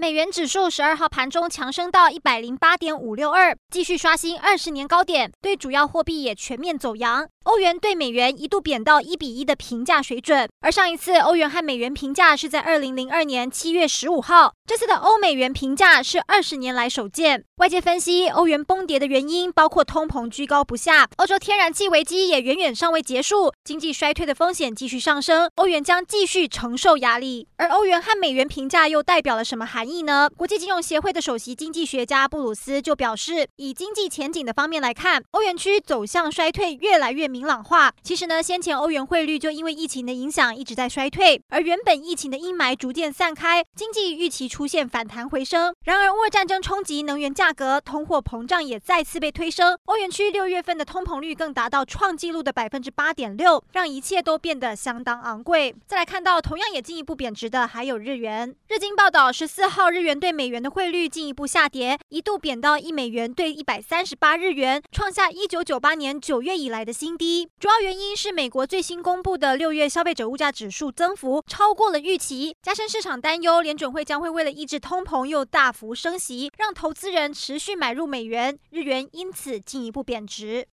美元指数十二号盘中强升到一百零八点五六二，继续刷新二十年高点，对主要货币也全面走扬。欧元对美元一度贬到一比一的平价水准，而上一次欧元和美元平价是在二零零二年七月十五号。这次的欧美元平价是二十年来首见。外界分析，欧元崩跌的原因包括通膨居高不下，欧洲天然气危机也远远尚未结束，经济衰退的风险继续上升，欧元将继续承受压力。而欧元和美元平价又代表了什么含义意呢？国际金融协会的首席经济学家布鲁斯就表示，以经济前景的方面来看，欧元区走向衰退越来越明朗化。其实呢，先前欧元汇率就因为疫情的影响一直在衰退，而原本疫情的阴霾逐渐散开，经济预期出现反弹回升。然而，俄乌战争冲击能源价。格通货膨胀也再次被推升，欧元区六月份的通膨率更达到创纪录的百分之八点六，让一切都变得相当昂贵。再来看到同样也进一步贬值的还有日元。日经报道，十四号号日元对美元的汇率进一步下跌，一度贬到一美元兑一百三十八日元，创下一九九八年九月以来的新低。主要原因是美国最新公布的六月消费者物价指数增幅超过了预期，加深市场担忧，联准会将会为了抑制通膨又大幅升息，让投资人。持续买入美元，日元因此进一步贬值。